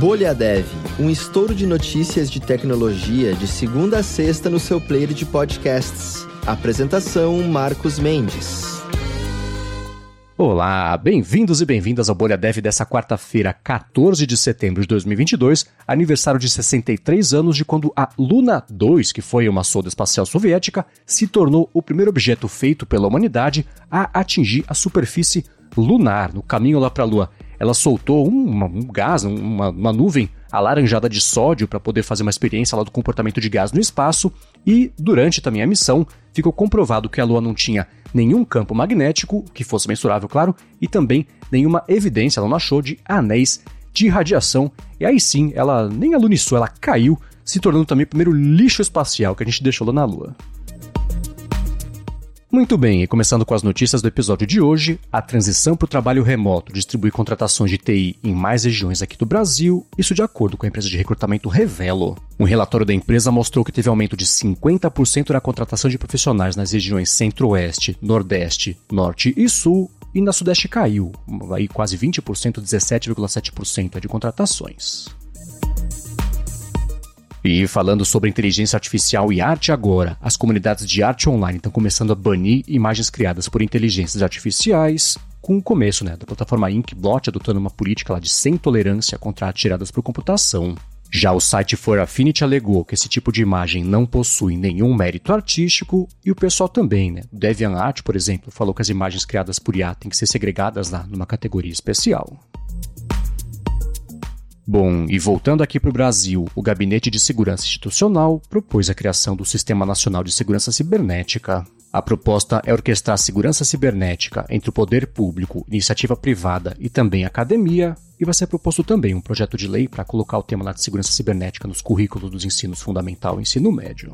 Bolha Dev, um estouro de notícias de tecnologia de segunda a sexta no seu player de podcasts. Apresentação Marcos Mendes. Olá, bem-vindos e bem-vindas ao Bolha Dev dessa quarta-feira, 14 de setembro de 2022, aniversário de 63 anos de quando a Luna 2, que foi uma sonda espacial soviética, se tornou o primeiro objeto feito pela humanidade a atingir a superfície lunar no caminho lá para a Lua ela soltou um, um gás, uma, uma nuvem alaranjada de sódio para poder fazer uma experiência lá do comportamento de gás no espaço. E durante também a missão, ficou comprovado que a Lua não tinha nenhum campo magnético, que fosse mensurável, claro, e também nenhuma evidência, ela não achou, de anéis de radiação. E aí sim, ela nem aluniçou, ela caiu, se tornando também o primeiro lixo espacial que a gente deixou lá na Lua. Muito bem, e começando com as notícias do episódio de hoje, a transição para o trabalho remoto distribui contratações de TI em mais regiões aqui do Brasil, isso de acordo com a empresa de recrutamento Revelo. Um relatório da empresa mostrou que teve aumento de 50% na contratação de profissionais nas regiões Centro-Oeste, Nordeste, Norte e Sul, e na Sudeste caiu, aí quase 20%, 17,7% de contratações. E falando sobre inteligência artificial e arte agora, as comunidades de arte online estão começando a banir imagens criadas por inteligências artificiais, com o começo né, da plataforma Inkblot adotando uma política lá de sem tolerância contra artes tiradas por computação. Já o site For Affinity alegou que esse tipo de imagem não possui nenhum mérito artístico e o pessoal também, né? DeviantArt, por exemplo, falou que as imagens criadas por IA têm que ser segregadas lá numa categoria especial. Bom, e voltando aqui para o Brasil, o Gabinete de Segurança Institucional propôs a criação do Sistema Nacional de Segurança Cibernética. A proposta é orquestrar a segurança cibernética entre o poder público, iniciativa privada e também academia, e vai ser proposto também um projeto de lei para colocar o tema de segurança cibernética nos currículos dos ensinos fundamental e ensino médio.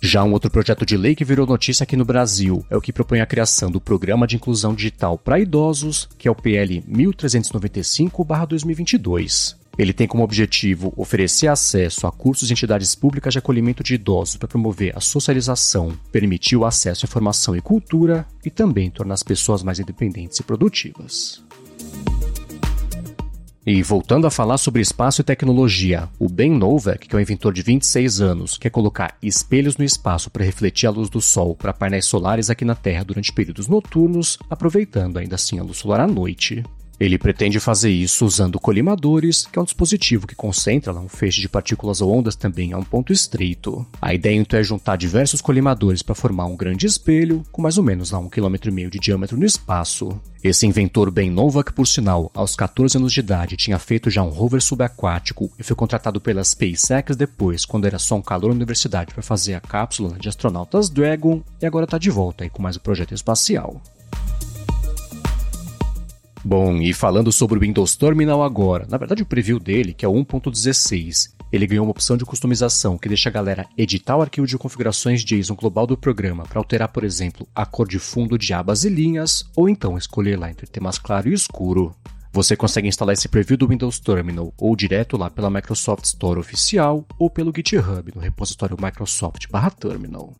Já um outro projeto de lei que virou notícia aqui no Brasil é o que propõe a criação do Programa de Inclusão Digital para Idosos, que é o PL 1395-2022. Ele tem como objetivo oferecer acesso a cursos de entidades públicas de acolhimento de idosos para promover a socialização, permitir o acesso à informação e cultura e também tornar as pessoas mais independentes e produtivas. E voltando a falar sobre espaço e tecnologia, o Ben Novak, que é um inventor de 26 anos, quer colocar espelhos no espaço para refletir a luz do Sol para painéis solares aqui na Terra durante períodos noturnos, aproveitando ainda assim a luz solar à noite. Ele pretende fazer isso usando colimadores, que é um dispositivo que concentra um feixe de partículas ou ondas também a um ponto estreito. A ideia então é juntar diversos colimadores para formar um grande espelho, com mais ou menos lá, um quilômetro e meio de diâmetro no espaço. Esse inventor bem Novak, por sinal, aos 14 anos de idade, tinha feito já um rover subaquático e foi contratado pela SpaceX depois, quando era só um calor na universidade, para fazer a cápsula de astronautas Dragon, e agora está de volta aí com mais um projeto espacial. Bom, e falando sobre o Windows Terminal agora, na verdade o preview dele, que é o 1.16, ele ganhou uma opção de customização que deixa a galera editar o arquivo de configurações JSON global do programa para alterar, por exemplo, a cor de fundo de abas e linhas, ou então escolher lá entre temas claro e escuro. Você consegue instalar esse preview do Windows Terminal ou direto lá pela Microsoft Store oficial ou pelo GitHub no repositório Microsoft/Terminal.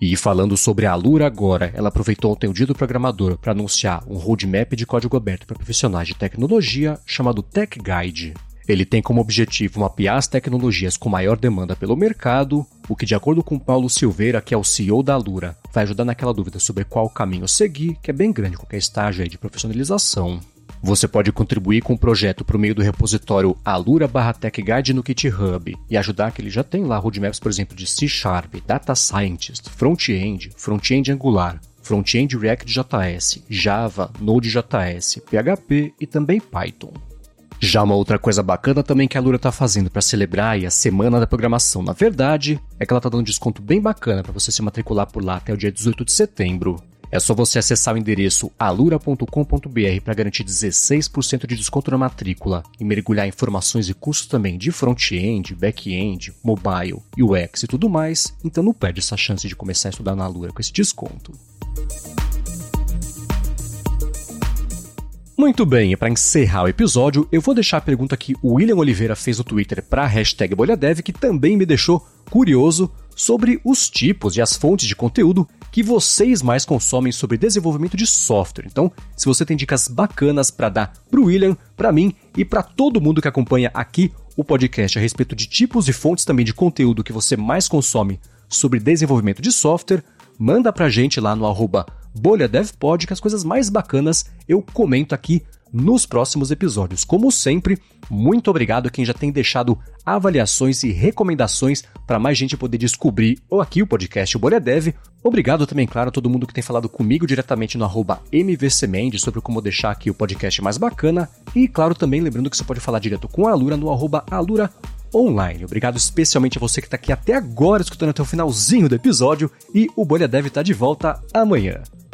E falando sobre a Alura agora, ela aproveitou ontem o dia do programador para anunciar um roadmap de código aberto para profissionais de tecnologia chamado Tech Guide. Ele tem como objetivo mapear as tecnologias com maior demanda pelo mercado, o que, de acordo com Paulo Silveira, que é o CEO da Alura, vai ajudar naquela dúvida sobre qual caminho seguir, que é bem grande qualquer estágio de profissionalização. Você pode contribuir com o projeto por meio do repositório alura Tech Guide no GitHub e ajudar que ele já tem lá roadmaps, por exemplo, de C Sharp, Data Scientist, Front-End, Front-End Angular, Front-End React.js, Java, Node.js, PHP e também Python. Já uma outra coisa bacana também que a Lura está fazendo para celebrar a Semana da Programação, na verdade, é que ela está dando um desconto bem bacana para você se matricular por lá até o dia 18 de setembro. É só você acessar o endereço alura.com.br para garantir 16% de desconto na matrícula e mergulhar em informações e cursos também de front-end, back-end, mobile, UX e tudo mais, então não perde essa chance de começar a estudar na Alura com esse desconto. Muito bem, e para encerrar o episódio, eu vou deixar a pergunta que o William Oliveira fez no Twitter para a hashtag BolhaDev, que também me deixou curioso sobre os tipos e as fontes de conteúdo que vocês mais consomem sobre desenvolvimento de software. Então, se você tem dicas bacanas para dar para o William, para mim e para todo mundo que acompanha aqui o podcast a respeito de tipos e fontes também de conteúdo que você mais consome sobre desenvolvimento de software, manda pra gente lá no arroba Bolha DevPod, que as coisas mais bacanas eu comento aqui nos próximos episódios. Como sempre, muito obrigado a quem já tem deixado avaliações e recomendações para mais gente poder descobrir ou aqui o podcast Bolha Dev. Obrigado também, claro, a todo mundo que tem falado comigo diretamente no arroba MVCMend sobre como deixar aqui o podcast mais bacana. E, claro, também lembrando que você pode falar direto com a Alura no arroba Alura online. Obrigado especialmente a você que está aqui até agora escutando até o finalzinho do episódio e o Bolha Dev está de volta amanhã.